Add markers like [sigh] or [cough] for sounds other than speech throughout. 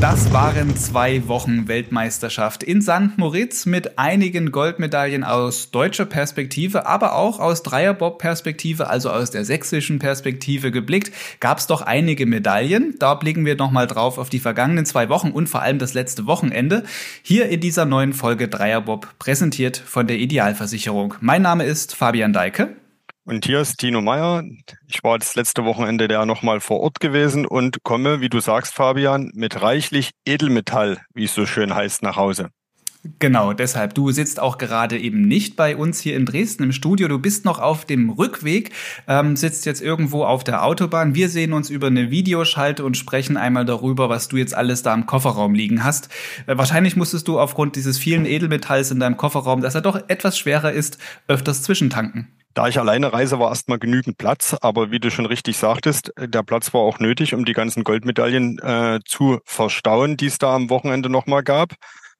Das waren zwei Wochen Weltmeisterschaft in St. Moritz mit einigen Goldmedaillen aus deutscher Perspektive, aber auch aus Dreierbob-Perspektive, also aus der sächsischen Perspektive geblickt, gab es doch einige Medaillen. Da blicken wir nochmal drauf auf die vergangenen zwei Wochen und vor allem das letzte Wochenende. Hier in dieser neuen Folge Dreierbob präsentiert von der Idealversicherung. Mein Name ist Fabian Deike. Und hier ist Tino Meyer. Ich war das letzte Wochenende der nochmal vor Ort gewesen und komme, wie du sagst, Fabian, mit reichlich Edelmetall, wie es so schön heißt, nach Hause. Genau, deshalb. Du sitzt auch gerade eben nicht bei uns hier in Dresden im Studio. Du bist noch auf dem Rückweg, ähm, sitzt jetzt irgendwo auf der Autobahn. Wir sehen uns über eine Videoschalte und sprechen einmal darüber, was du jetzt alles da im Kofferraum liegen hast. Äh, wahrscheinlich musstest du aufgrund dieses vielen Edelmetalls in deinem Kofferraum, dass er doch etwas schwerer ist, öfters zwischentanken. Da ich alleine reise, war erstmal genügend Platz, aber wie du schon richtig sagtest, der Platz war auch nötig, um die ganzen Goldmedaillen äh, zu verstauen, die es da am Wochenende nochmal gab.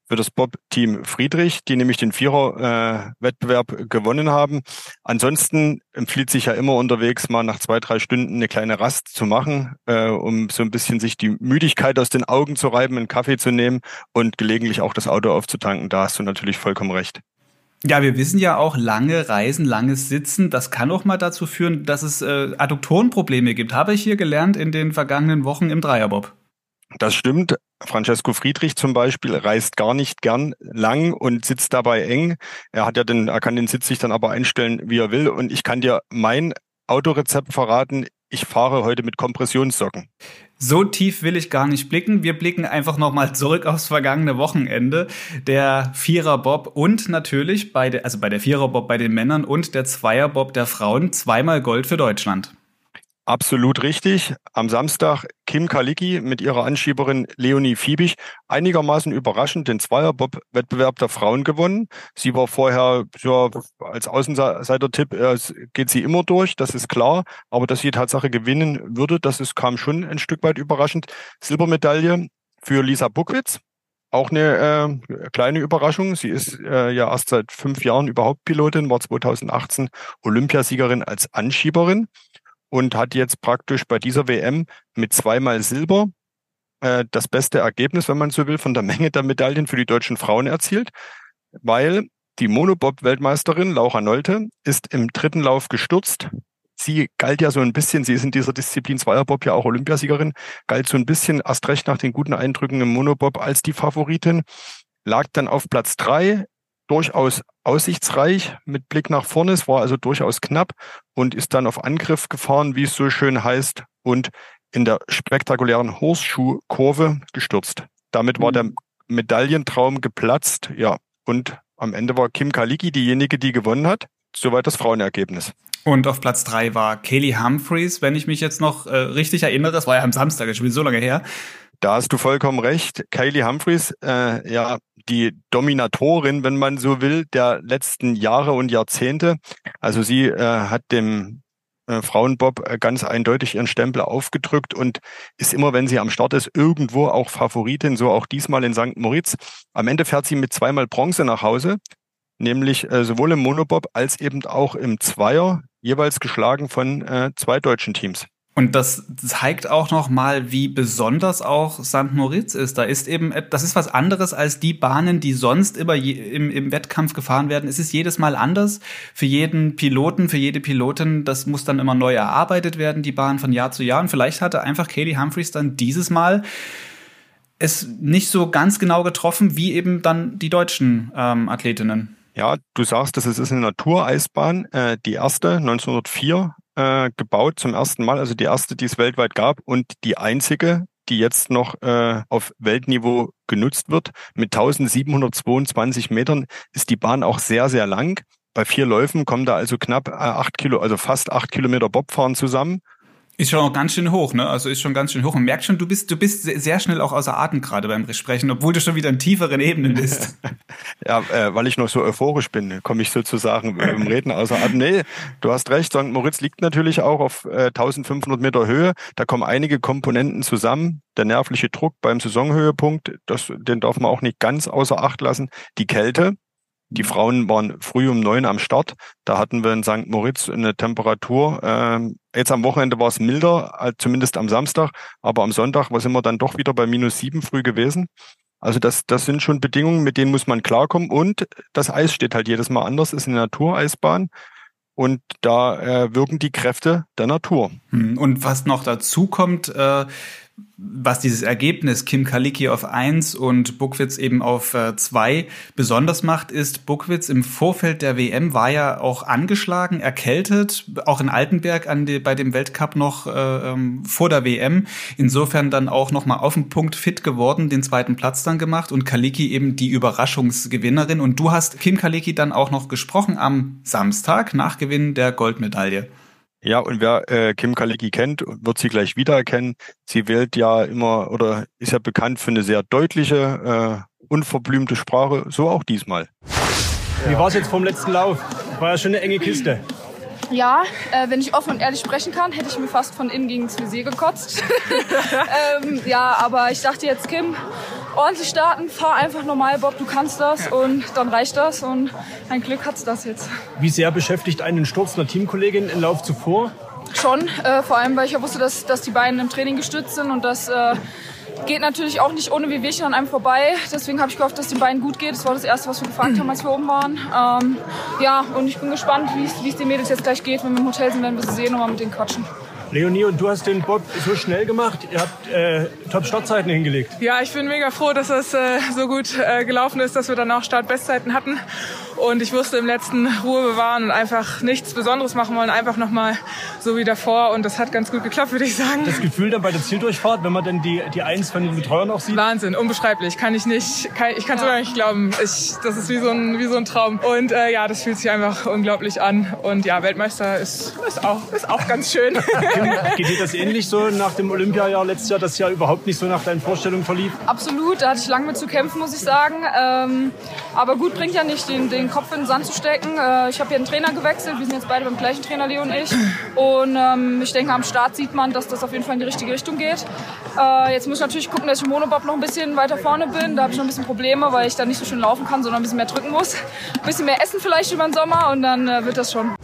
Für das Bob-Team Friedrich, die nämlich den Vierer-Wettbewerb äh, gewonnen haben. Ansonsten empfiehlt sich ja immer unterwegs mal nach zwei, drei Stunden eine kleine Rast zu machen, äh, um so ein bisschen sich die Müdigkeit aus den Augen zu reiben, einen Kaffee zu nehmen und gelegentlich auch das Auto aufzutanken. Da hast du natürlich vollkommen recht. Ja, wir wissen ja auch, lange Reisen, langes Sitzen, das kann auch mal dazu führen, dass es äh, Adduktorenprobleme gibt. Habe ich hier gelernt in den vergangenen Wochen im Dreierbob. Das stimmt. Francesco Friedrich zum Beispiel reist gar nicht gern lang und sitzt dabei eng. Er hat ja den, er kann den Sitz sich dann aber einstellen, wie er will. Und ich kann dir mein Autorezept verraten. Ich fahre heute mit Kompressionssocken. So tief will ich gar nicht blicken. Wir blicken einfach nochmal zurück aufs vergangene Wochenende. Der Vierer-Bob und natürlich bei der, also bei der Vierer-Bob bei den Männern und der Zweier-Bob der Frauen zweimal Gold für Deutschland. Absolut richtig. Am Samstag Kim Kalicki mit ihrer Anschieberin Leonie Fiebig einigermaßen überraschend den Zweierbob-Wettbewerb der Frauen gewonnen. Sie war vorher ja, als Außenseiter-Tipp, äh, geht sie immer durch, das ist klar. Aber dass sie Tatsache gewinnen würde, das ist, kam schon ein Stück weit überraschend. Silbermedaille für Lisa Buckwitz. Auch eine äh, kleine Überraschung. Sie ist äh, ja erst seit fünf Jahren überhaupt Pilotin, war 2018 Olympiasiegerin als Anschieberin und hat jetzt praktisch bei dieser WM mit zweimal Silber äh, das beste Ergebnis, wenn man so will, von der [laughs] Menge der Medaillen für die deutschen Frauen erzielt, weil die Monobob-Weltmeisterin Laura Nolte ist im dritten Lauf gestürzt. Sie galt ja so ein bisschen, sie ist in dieser Disziplin Zweierbob ja auch Olympiasiegerin, galt so ein bisschen erst recht nach den guten Eindrücken im Monobob als die Favoritin, lag dann auf Platz drei durchaus aussichtsreich mit Blick nach vorne. Es war also durchaus knapp und ist dann auf Angriff gefahren, wie es so schön heißt, und in der spektakulären Horseschuhkurve gestürzt. Damit war der mhm. Medaillentraum geplatzt, ja. Und am Ende war Kim Kaliki diejenige, die gewonnen hat. Soweit das Frauenergebnis. Und auf Platz drei war Kaylee Humphreys, wenn ich mich jetzt noch äh, richtig erinnere. Das war ja am Samstag, das spielt so lange her. Da hast du vollkommen recht. Kaylee Humphreys, äh, ja, die Dominatorin, wenn man so will, der letzten Jahre und Jahrzehnte. Also sie äh, hat dem äh, Frauenbob äh, ganz eindeutig ihren Stempel aufgedrückt und ist immer, wenn sie am Start ist, irgendwo auch Favoritin, so auch diesmal in St. Moritz. Am Ende fährt sie mit zweimal Bronze nach Hause, nämlich äh, sowohl im Monobob als eben auch im Zweier, jeweils geschlagen von äh, zwei deutschen Teams. Und das zeigt auch noch mal, wie besonders auch St. Moritz ist. Da ist eben, das ist was anderes als die Bahnen, die sonst immer im, im Wettkampf gefahren werden. Es ist jedes Mal anders für jeden Piloten, für jede Pilotin. Das muss dann immer neu erarbeitet werden, die Bahn von Jahr zu Jahr. Und vielleicht hatte einfach Katie Humphreys dann dieses Mal es nicht so ganz genau getroffen, wie eben dann die deutschen ähm, Athletinnen. Ja, du sagst, das ist eine Natureisbahn, äh, die erste 1904 äh, gebaut zum ersten Mal, also die erste, die es weltweit gab und die einzige, die jetzt noch äh, auf Weltniveau genutzt wird. Mit 1722 Metern ist die Bahn auch sehr, sehr lang. Bei vier Läufen kommen da also knapp äh, acht Kilo, also fast acht Kilometer Bobfahren zusammen. Ist schon ganz schön hoch, ne? Also ist schon ganz schön hoch. Man merkt schon, du bist, du bist sehr schnell auch außer Atem gerade beim Sprechen, obwohl du schon wieder in tieferen Ebenen bist. [laughs] ja, äh, weil ich noch so euphorisch bin, komme ich sozusagen beim Reden außer Atem. Nee, du hast recht. St. Moritz liegt natürlich auch auf äh, 1500 Meter Höhe. Da kommen einige Komponenten zusammen. Der nervliche Druck beim Saisonhöhepunkt, das, den darf man auch nicht ganz außer Acht lassen. Die Kälte, Die Frauen waren früh um neun am Start. Da hatten wir in St. Moritz eine Temperatur. Ähm, jetzt am Wochenende war es milder, zumindest am Samstag, aber am Sonntag war sind wir dann doch wieder bei minus sieben früh gewesen. Also das, das sind schon Bedingungen, mit denen muss man klarkommen. Und das Eis steht halt jedes Mal anders, ist eine Natureisbahn. Und da äh, wirken die Kräfte der Natur. Hm, und was noch dazu kommt, äh, was dieses Ergebnis Kim Kaliki auf 1 und Buckwitz eben auf 2 äh, besonders macht, ist, Buckwitz im Vorfeld der WM war ja auch angeschlagen, erkältet, auch in Altenberg an die, bei dem Weltcup noch äh, ähm, vor der WM. Insofern dann auch noch mal auf den Punkt fit geworden, den zweiten Platz dann gemacht und Kaliki eben die Überraschungsgewinnerin. Und du hast Kim Kaliki dann auch noch gesprochen am Samstag nach Gewinn der Goldmedaille. Ja, und wer äh, Kim Kalecki kennt, wird sie gleich wiedererkennen. Sie wählt ja immer oder ist ja bekannt für eine sehr deutliche, äh, unverblümte Sprache, so auch diesmal. Wie war es jetzt vom letzten Lauf? War ja schon eine enge Kiste. Ja, äh, wenn ich offen und ehrlich sprechen kann, hätte ich mir fast von innen gegen das Visier gekotzt. [laughs] ähm, ja, aber ich dachte jetzt, Kim, ordentlich starten, fahr einfach normal, Bob, du kannst das und dann reicht das und ein Glück hat's das jetzt. Wie sehr beschäftigt einen Sturz einer Teamkollegin im Lauf zuvor? Schon, äh, vor allem, weil ich ja wusste, dass, dass die beiden im Training gestützt sind und das äh, geht natürlich auch nicht ohne Wehwehchen an einem vorbei. Deswegen habe ich gehofft, dass den beiden gut geht. Das war das Erste, was wir gefragt haben, als wir oben waren. Ähm, ja, und ich bin gespannt, wie es den Mädels jetzt gleich geht. Wenn wir im Hotel sind, werden wir sie sehen und mal mit denen quatschen. Leonie, und du hast den Bob so schnell gemacht. Ihr habt äh, Top-Startzeiten hingelegt. Ja, ich bin mega froh, dass das äh, so gut äh, gelaufen ist, dass wir dann auch Start-Bestzeiten hatten. Und ich musste im letzten Ruhe bewahren und einfach nichts Besonderes machen wollen, einfach nochmal so wie davor. Und das hat ganz gut geklappt, würde ich sagen. Das Gefühl dann bei der Zieldurchfahrt, wenn man dann die, die Eins von den Betreuern auch sieht? Wahnsinn, unbeschreiblich. Kann ich nicht, kann, ich kann es ja. gar nicht glauben. Ich, das ist wie so, ein, wie so ein Traum. Und äh, ja, das fühlt sich einfach unglaublich an. Und ja, Weltmeister ist, ist, auch, ist auch ganz schön. [laughs] [laughs] Geht dir das ähnlich so nach dem Olympiajahr letztes Jahr, das Jahr überhaupt nicht so nach deinen Vorstellungen verlief? Absolut, da hatte ich lange mit zu kämpfen, muss ich sagen. Ähm, aber gut, bringt ja nicht, den, den Kopf in den Sand zu stecken. Äh, ich habe hier einen Trainer gewechselt, wir sind jetzt beide beim gleichen Trainer, Leo und ich. Und ähm, ich denke, am Start sieht man, dass das auf jeden Fall in die richtige Richtung geht. Äh, jetzt muss ich natürlich gucken, dass ich im Monobob noch ein bisschen weiter vorne bin. Da habe ich noch ein bisschen Probleme, weil ich da nicht so schön laufen kann, sondern ein bisschen mehr drücken muss. Ein bisschen mehr essen vielleicht über den Sommer und dann äh, wird das schon.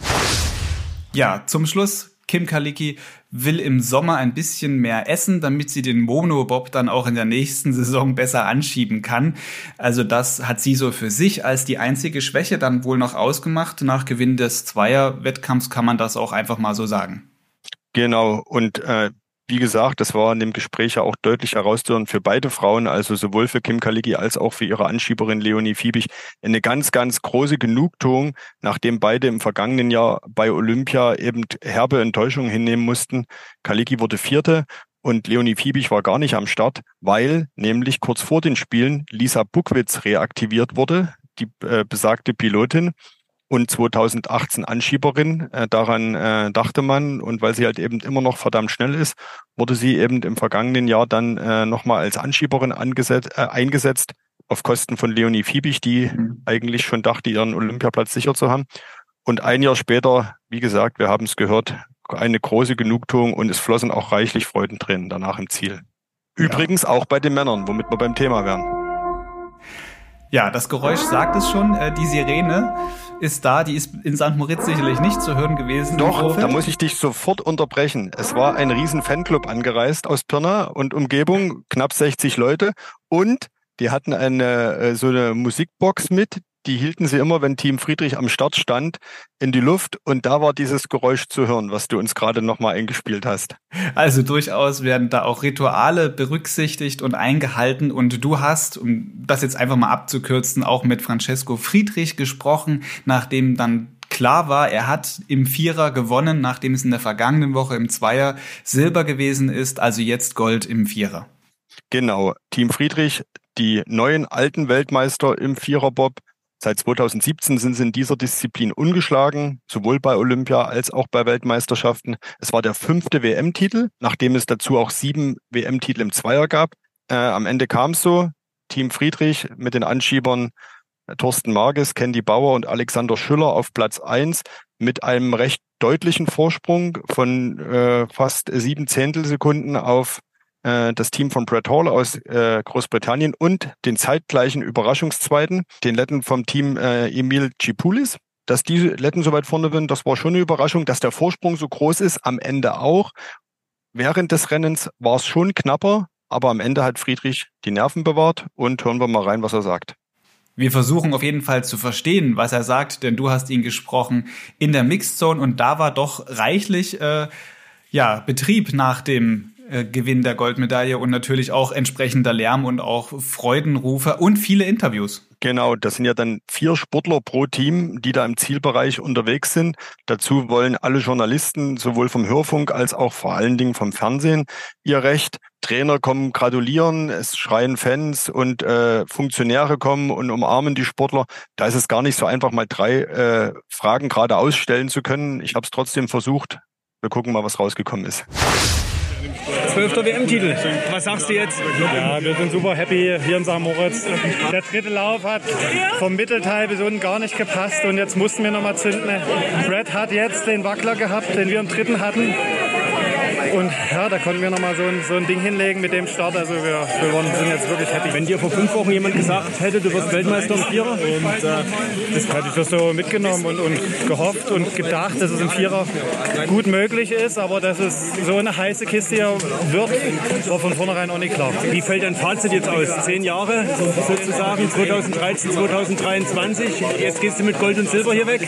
Ja, zum Schluss Kim Kaliki will im Sommer ein bisschen mehr essen, damit sie den Monobob dann auch in der nächsten Saison besser anschieben kann. Also das hat sie so für sich als die einzige Schwäche dann wohl noch ausgemacht. Nach Gewinn des Zweier-Wettkampfs kann man das auch einfach mal so sagen. Genau. Und äh, wie gesagt, das war in dem Gespräch ja auch deutlich herauszuhören für beide Frauen, also sowohl für Kim Kaligi als auch für ihre Anschieberin Leonie Fiebig, eine ganz, ganz große Genugtuung, nachdem beide im vergangenen Jahr bei Olympia eben herbe Enttäuschungen hinnehmen mussten. Kaligi wurde Vierte und Leonie Fiebig war gar nicht am Start, weil nämlich kurz vor den Spielen Lisa Buckwitz reaktiviert wurde, die äh, besagte Pilotin und 2018 Anschieberin. Äh, daran äh, dachte man und weil sie halt eben immer noch verdammt schnell ist, wurde sie eben im vergangenen Jahr dann äh, nochmal als Anschieberin angesetzt, äh, eingesetzt auf Kosten von Leonie Fiebig, die mhm. eigentlich schon dachte, ihren Olympiaplatz sicher zu haben. Und ein Jahr später, wie gesagt, wir haben es gehört, eine große Genugtuung und es flossen auch reichlich Freudentränen danach im Ziel. Übrigens ja. auch bei den Männern, womit wir beim Thema wären. Ja, das Geräusch sagt es schon, äh, die Sirene ist da, die ist in St. Moritz sicherlich nicht zu hören gewesen. Doch, da muss ich dich sofort unterbrechen. Es war ein riesen Fanclub angereist aus Pirna und Umgebung, knapp 60 Leute und die hatten eine äh, so eine Musikbox mit, die hielten sie immer, wenn Team Friedrich am Start stand, in die Luft und da war dieses Geräusch zu hören, was du uns gerade nochmal eingespielt hast. Also durchaus werden da auch Rituale berücksichtigt und eingehalten und du hast, um das jetzt einfach mal abzukürzen, auch mit Francesco Friedrich gesprochen, nachdem dann klar war, er hat im Vierer gewonnen, nachdem es in der vergangenen Woche im Zweier Silber gewesen ist, also jetzt Gold im Vierer. Genau, Team Friedrich, die neuen alten Weltmeister im Viererbob, Seit 2017 sind sie in dieser Disziplin ungeschlagen, sowohl bei Olympia als auch bei Weltmeisterschaften. Es war der fünfte WM-Titel, nachdem es dazu auch sieben WM-Titel im Zweier gab. Äh, am Ende kam es so. Team Friedrich mit den Anschiebern äh, Thorsten Marges, Candy Bauer und Alexander Schüller auf Platz eins mit einem recht deutlichen Vorsprung von äh, fast sieben Zehntelsekunden auf äh, das Team von Brett Hall aus äh, Großbritannien und den zeitgleichen Überraschungszweiten, den Letten vom Team äh, Emil Cipoulis. Dass die Letten so weit vorne sind, das war schon eine Überraschung. Dass der Vorsprung so groß ist, am Ende auch. Während des Rennens war es schon knapper, aber am Ende hat Friedrich die Nerven bewahrt und hören wir mal rein, was er sagt. Wir versuchen auf jeden Fall zu verstehen, was er sagt, denn du hast ihn gesprochen in der Mixed Zone und da war doch reichlich äh, ja, Betrieb nach dem äh, Gewinn der Goldmedaille und natürlich auch entsprechender Lärm und auch Freudenrufe und viele Interviews. Genau, das sind ja dann vier Sportler pro Team, die da im Zielbereich unterwegs sind. Dazu wollen alle Journalisten, sowohl vom Hörfunk als auch vor allen Dingen vom Fernsehen, ihr Recht. Trainer kommen gratulieren, es schreien Fans und äh, Funktionäre kommen und umarmen die Sportler. Da ist es gar nicht so einfach, mal drei äh, Fragen gerade ausstellen zu können. Ich habe es trotzdem versucht. Wir gucken mal, was rausgekommen ist. Zwölfter WM-Titel. Was sagst du jetzt? Ja, wir sind super happy hier in St. Moritz. Der dritte Lauf hat vom Mittelteil bis unten gar nicht gepasst und jetzt mussten wir nochmal zünden. Brad hat jetzt den Wackler gehabt, den wir im dritten hatten. Und ja, da konnten wir nochmal so ein, so ein Ding hinlegen mit dem Start. Also wir, wir sind jetzt wirklich happy. Wenn dir vor fünf Wochen jemand gesagt hätte, du wirst Weltmeister im Vierer? Und, äh, das hätte ich das so mitgenommen und, und gehofft und gedacht, dass es im Vierer gut möglich ist. Aber dass es so eine heiße Kiste hier wird, war von vornherein auch nicht klar. Wie fällt dein Fazit jetzt aus? Zehn Jahre sozusagen, 2013, 2023. Jetzt gehst du mit Gold und Silber hier weg.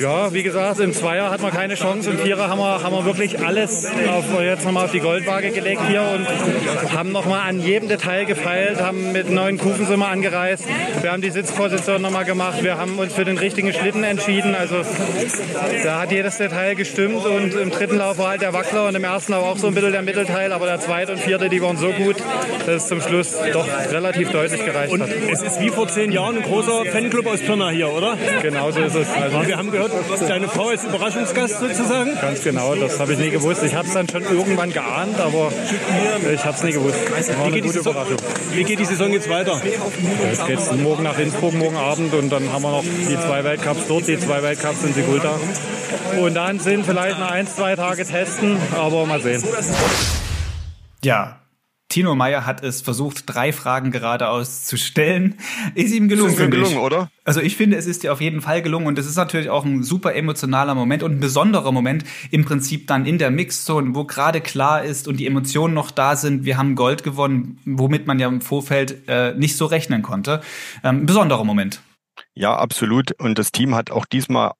Ja, wie gesagt, im Zweier hat man keine Chance. Im Vierer haben wir, haben wir wirklich alles auf, jetzt nochmal auf die Goldwaage gelegt hier und haben nochmal an jedem Detail gefeilt, haben mit neuen Kufen sind wir angereist. Wir haben die Sitzposition nochmal gemacht, wir haben uns für den richtigen Schlitten entschieden. Also da hat jedes Detail gestimmt und im dritten Lauf war halt der Wackler und im ersten Lauf auch so ein bisschen der Mittelteil, aber der zweite und vierte, die waren so gut, dass es zum Schluss doch relativ deutlich gereicht und hat. Es ist wie vor zehn Jahren ein großer Fanclub aus Pirna hier, oder? Genau so ist es. Also wir haben gehört, deine Frau ist Überraschungsgast sozusagen? Ganz genau, das habe ich nie gewusst. Ich habe es dann schon irgendwann geahnt, aber ich habe es nie gewusst. War wie, geht gute Saison, wie geht die Saison jetzt weiter? Jetzt geht es morgen nach Innsbruck, morgen Abend und dann haben wir noch die zwei Weltcups dort, die zwei Weltcups in Sigulda. Und dann sind vielleicht noch ein, zwei Tage testen, aber mal sehen. Ja, Tino Meyer hat es versucht, drei Fragen geradeaus zu stellen. Ist ihm gelungen. Ist ihm gelungen, oder? Also ich finde, es ist dir auf jeden Fall gelungen und es ist natürlich auch ein super emotionaler Moment und ein besonderer Moment im Prinzip dann in der Mixzone, wo gerade klar ist und die Emotionen noch da sind. Wir haben Gold gewonnen, womit man ja im Vorfeld äh, nicht so rechnen konnte. Ähm, ein besonderer Moment. Ja, absolut. Und das Team hat auch diesmal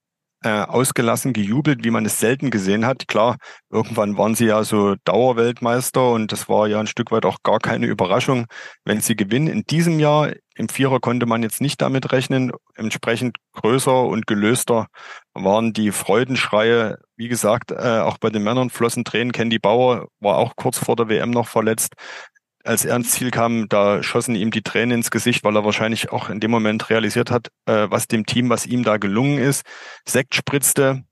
äh, ausgelassen gejubelt, wie man es selten gesehen hat. Klar, irgendwann waren sie ja so Dauerweltmeister und das war ja ein Stück weit auch gar keine Überraschung, wenn sie gewinnen. In diesem Jahr im Vierer konnte man jetzt nicht damit rechnen. Entsprechend größer und gelöster waren die Freudenschreie. Wie gesagt, äh, auch bei den Männern flossen Tränen. Candy Bauer war auch kurz vor der WM noch verletzt als er ins Ziel kam, da schossen ihm die Tränen ins Gesicht, weil er wahrscheinlich auch in dem Moment realisiert hat, äh, was dem Team, was ihm da gelungen ist. Sekt spritzte.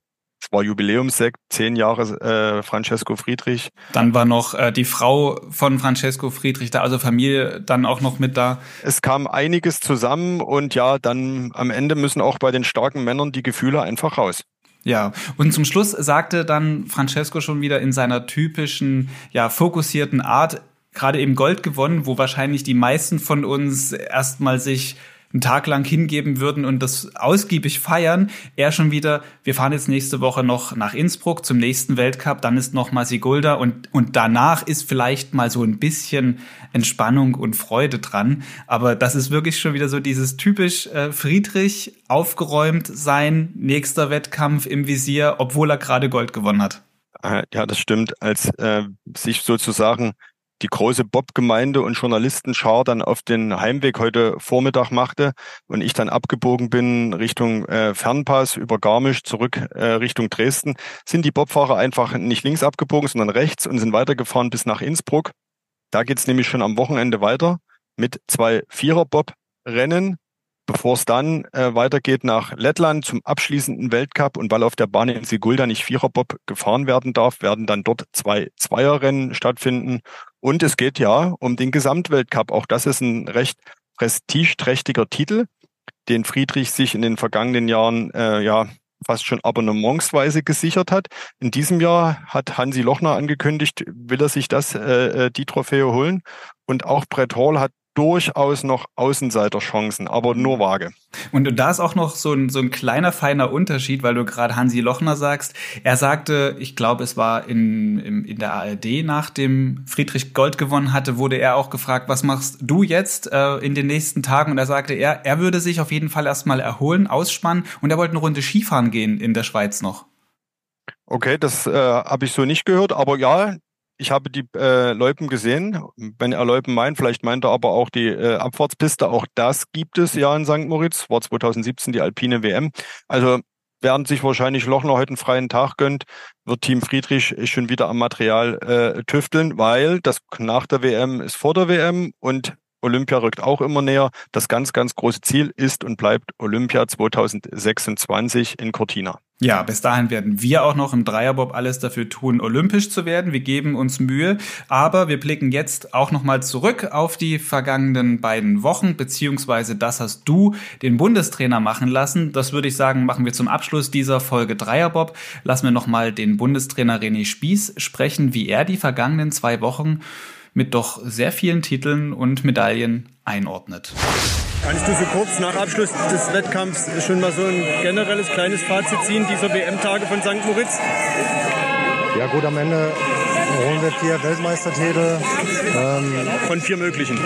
Es war Jubiläumssekt, zehn Jahre äh, Francesco Friedrich. Dann war noch äh, die Frau von Francesco Friedrich da, also Familie dann auch noch mit da. Es kam einiges zusammen und ja, dann am Ende müssen auch bei den starken Männern die Gefühle einfach raus. Ja, und zum Schluss sagte dann Francesco schon wieder in seiner typischen, ja, fokussierten Art, gerade eben Gold gewonnen, wo wahrscheinlich die meisten von uns erstmal sich einen Tag lang hingeben würden und das ausgiebig feiern. Er schon wieder, wir fahren jetzt nächste Woche noch nach Innsbruck zum nächsten Weltcup, dann ist noch mal Sigulda und, und danach ist vielleicht mal so ein bisschen Entspannung und Freude dran. Aber das ist wirklich schon wieder so dieses typisch äh, Friedrich aufgeräumt sein, nächster Wettkampf im Visier, obwohl er gerade Gold gewonnen hat. Äh, ja, das stimmt. Als äh, sich sozusagen die große Bob-Gemeinde und Journalistenschar dann auf den Heimweg heute Vormittag machte und ich dann abgebogen bin Richtung äh, Fernpass über Garmisch zurück äh, Richtung Dresden, sind die Bobfahrer einfach nicht links abgebogen, sondern rechts und sind weitergefahren bis nach Innsbruck. Da geht's nämlich schon am Wochenende weiter mit zwei Vierer-Bob-Rennen bevor es dann äh, weitergeht nach Lettland zum abschließenden Weltcup und weil auf der Bahn in Sigulda nicht Viererbob gefahren werden darf, werden dann dort zwei Zweierrennen stattfinden und es geht ja um den Gesamtweltcup. Auch das ist ein recht prestigeträchtiger Titel, den Friedrich sich in den vergangenen Jahren äh, ja fast schon abonnementsweise gesichert hat. In diesem Jahr hat Hansi Lochner angekündigt, will er sich das, äh, äh die Trophäe holen. Und auch Brett Hall hat durchaus noch Außenseiterchancen, aber nur vage. Und da ist auch noch so ein, so ein kleiner, feiner Unterschied, weil du gerade Hansi Lochner sagst. Er sagte, ich glaube, es war in, in, in der ARD, nachdem Friedrich Gold gewonnen hatte, wurde er auch gefragt, was machst du jetzt äh, in den nächsten Tagen? Und er sagte, er, er würde sich auf jeden Fall erstmal erholen, ausspannen und er wollte eine Runde Skifahren gehen in der Schweiz noch. Okay, das äh, habe ich so nicht gehört, aber ja, ich habe die äh, Loipen gesehen. Wenn er Loipen meint, vielleicht meint er aber auch die äh, Abfahrtspiste. Auch das gibt es ja in St. Moritz. War 2017 die Alpine WM. Also während sich wahrscheinlich Lochner heute einen freien Tag gönnt, wird Team Friedrich schon wieder am Material äh, tüfteln, weil das nach der WM ist vor der WM und Olympia rückt auch immer näher. Das ganz, ganz große Ziel ist und bleibt Olympia 2026 in Cortina. Ja, bis dahin werden wir auch noch im Dreierbob alles dafür tun, olympisch zu werden. Wir geben uns Mühe, aber wir blicken jetzt auch noch mal zurück auf die vergangenen beiden Wochen, beziehungsweise das hast du den Bundestrainer machen lassen. Das würde ich sagen, machen wir zum Abschluss dieser Folge Dreierbob. Lassen wir noch mal den Bundestrainer René Spieß sprechen, wie er die vergangenen zwei Wochen mit doch sehr vielen Titeln und Medaillen einordnet. Kannst du so kurz nach Abschluss des Wettkampfs schon mal so ein generelles kleines Fazit ziehen dieser WM-Tage von St. Moritz? Ja gut, am Ende holen wir vier Weltmeistertitel. Ähm, von vier möglichen?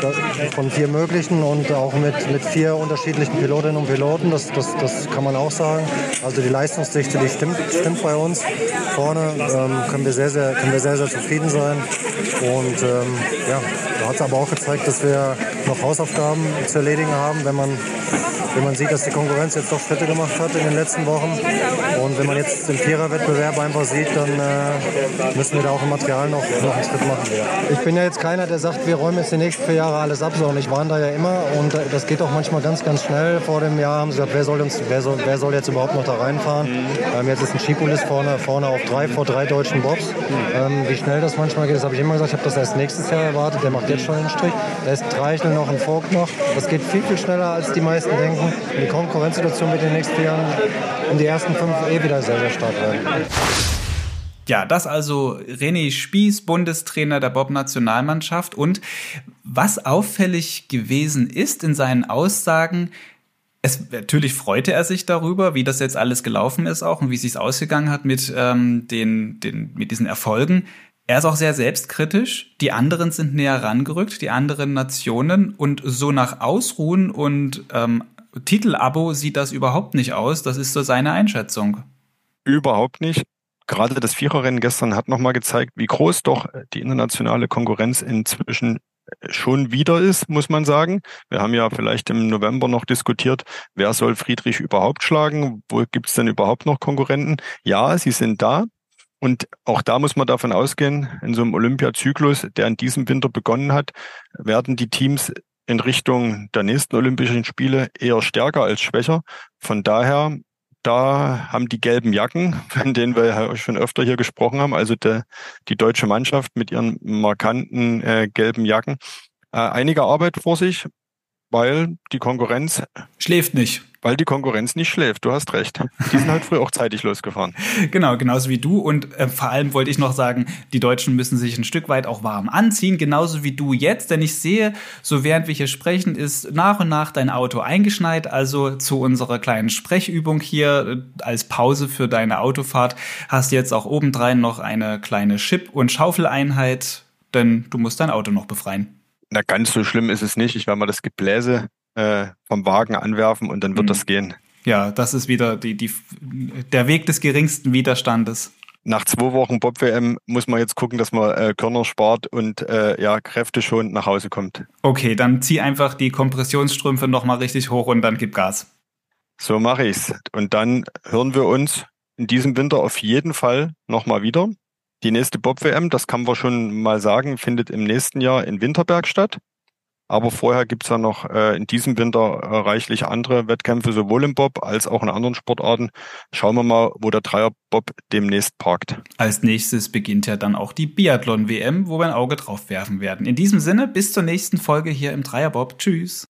Von vier möglichen und auch mit, mit vier unterschiedlichen Pilotinnen und Piloten, das, das, das kann man auch sagen. Also die Leistungsdichte, die stimmt, stimmt bei uns. Vorne ähm, können, wir sehr, sehr, können wir sehr, sehr zufrieden sein. Und ähm, ja, da hat es aber auch gezeigt, dass wir noch Hausaufgaben zu erledigen haben, wenn man wenn man sieht, dass die Konkurrenz jetzt doch Schritte gemacht hat in den letzten Wochen. Und wenn man jetzt den Viererwettbewerb einfach sieht, dann äh, müssen wir da auch im Material noch, noch einen Schritt machen. Ich bin ja jetzt keiner, der sagt, wir räumen jetzt die nächsten vier Jahre alles ab, sondern ich war da ja immer und äh, das geht auch manchmal ganz, ganz schnell. Vor dem Jahr haben sie gesagt, wer soll, uns, wer soll, wer soll jetzt überhaupt noch da reinfahren? Mhm. Ähm, jetzt ist ein Schipulis vorne, vorne auf drei, vor drei deutschen Bobs. Mhm. Ähm, wie schnell das manchmal geht, das habe ich immer gesagt. Ich habe das erst nächstes Jahr erwartet. Der macht jetzt schon einen Strich. Da ist Noch, ein Vogt noch. Das geht viel, viel schneller, als die meisten denken. Die Konkurrenzsituation wird in den nächsten Jahren um die ersten fünf eh wieder sehr, sehr stark werden. Ja, das also René Spieß, Bundestrainer der Bob-Nationalmannschaft. Und was auffällig gewesen ist in seinen Aussagen, es, natürlich freute er sich darüber, wie das jetzt alles gelaufen ist auch und wie es sich ausgegangen hat mit, ähm, den, den, mit diesen Erfolgen. Er ist auch sehr selbstkritisch. Die anderen sind näher rangerückt, die anderen Nationen. Und so nach Ausruhen und ähm, Titelabo sieht das überhaupt nicht aus. Das ist so seine Einschätzung. Überhaupt nicht. Gerade das Viererrennen gestern hat nochmal gezeigt, wie groß doch die internationale Konkurrenz inzwischen schon wieder ist, muss man sagen. Wir haben ja vielleicht im November noch diskutiert, wer soll Friedrich überhaupt schlagen? Wo gibt es denn überhaupt noch Konkurrenten? Ja, sie sind da. Und auch da muss man davon ausgehen, in so einem Olympiazyklus, der in diesem Winter begonnen hat, werden die Teams in Richtung der nächsten Olympischen Spiele eher stärker als schwächer. Von daher, da haben die gelben Jacken, von denen wir ja schon öfter hier gesprochen haben, also der, die deutsche Mannschaft mit ihren markanten äh, gelben Jacken, äh, einige Arbeit vor sich, weil die Konkurrenz schläft nicht. Weil die Konkurrenz nicht schläft, du hast recht. Die sind halt früh auch zeitig losgefahren. [laughs] Genau, genauso wie du. Und äh, vor allem wollte ich noch sagen, die Deutschen müssen sich ein Stück weit auch warm anziehen, genauso wie du jetzt. Denn ich sehe, so während wir hier sprechen, ist nach und nach dein Auto eingeschneit. Also zu unserer kleinen Sprechübung hier äh, als Pause für deine Autofahrt hast du jetzt auch obendrein noch eine kleine Chip- und Schaufeleinheit, denn du musst dein Auto noch befreien. Na, ganz so schlimm ist es nicht. Ich werde mal das Gebläse äh, vom Wagen anwerfen und dann wird mhm. das gehen. Ja, das ist wieder die, die, der Weg des geringsten Widerstandes. Nach zwei Wochen Bob-WM muss man jetzt gucken, dass man äh, Körner spart und äh, ja, Kräfte schon nach Hause kommt. Okay, dann zieh einfach die Kompressionsstrümpfe nochmal richtig hoch und dann gib Gas. So mache ich's. Und dann hören wir uns in diesem Winter auf jeden Fall nochmal wieder. Die nächste Bob-WM, das kann man schon mal sagen, findet im nächsten Jahr in Winterberg statt. Aber vorher gibt's ja noch äh, in diesem Winter äh, reichlich andere Wettkämpfe, sowohl im Bob als auch in anderen Sportarten. Schauen wir mal, wo der Dreierbob demnächst parkt. Als nächstes beginnt ja dann auch die Biathlon-WM, wo wir ein Auge drauf werfen werden. In diesem Sinne, bis zur nächsten Folge hier im Dreierbob. Tschüss.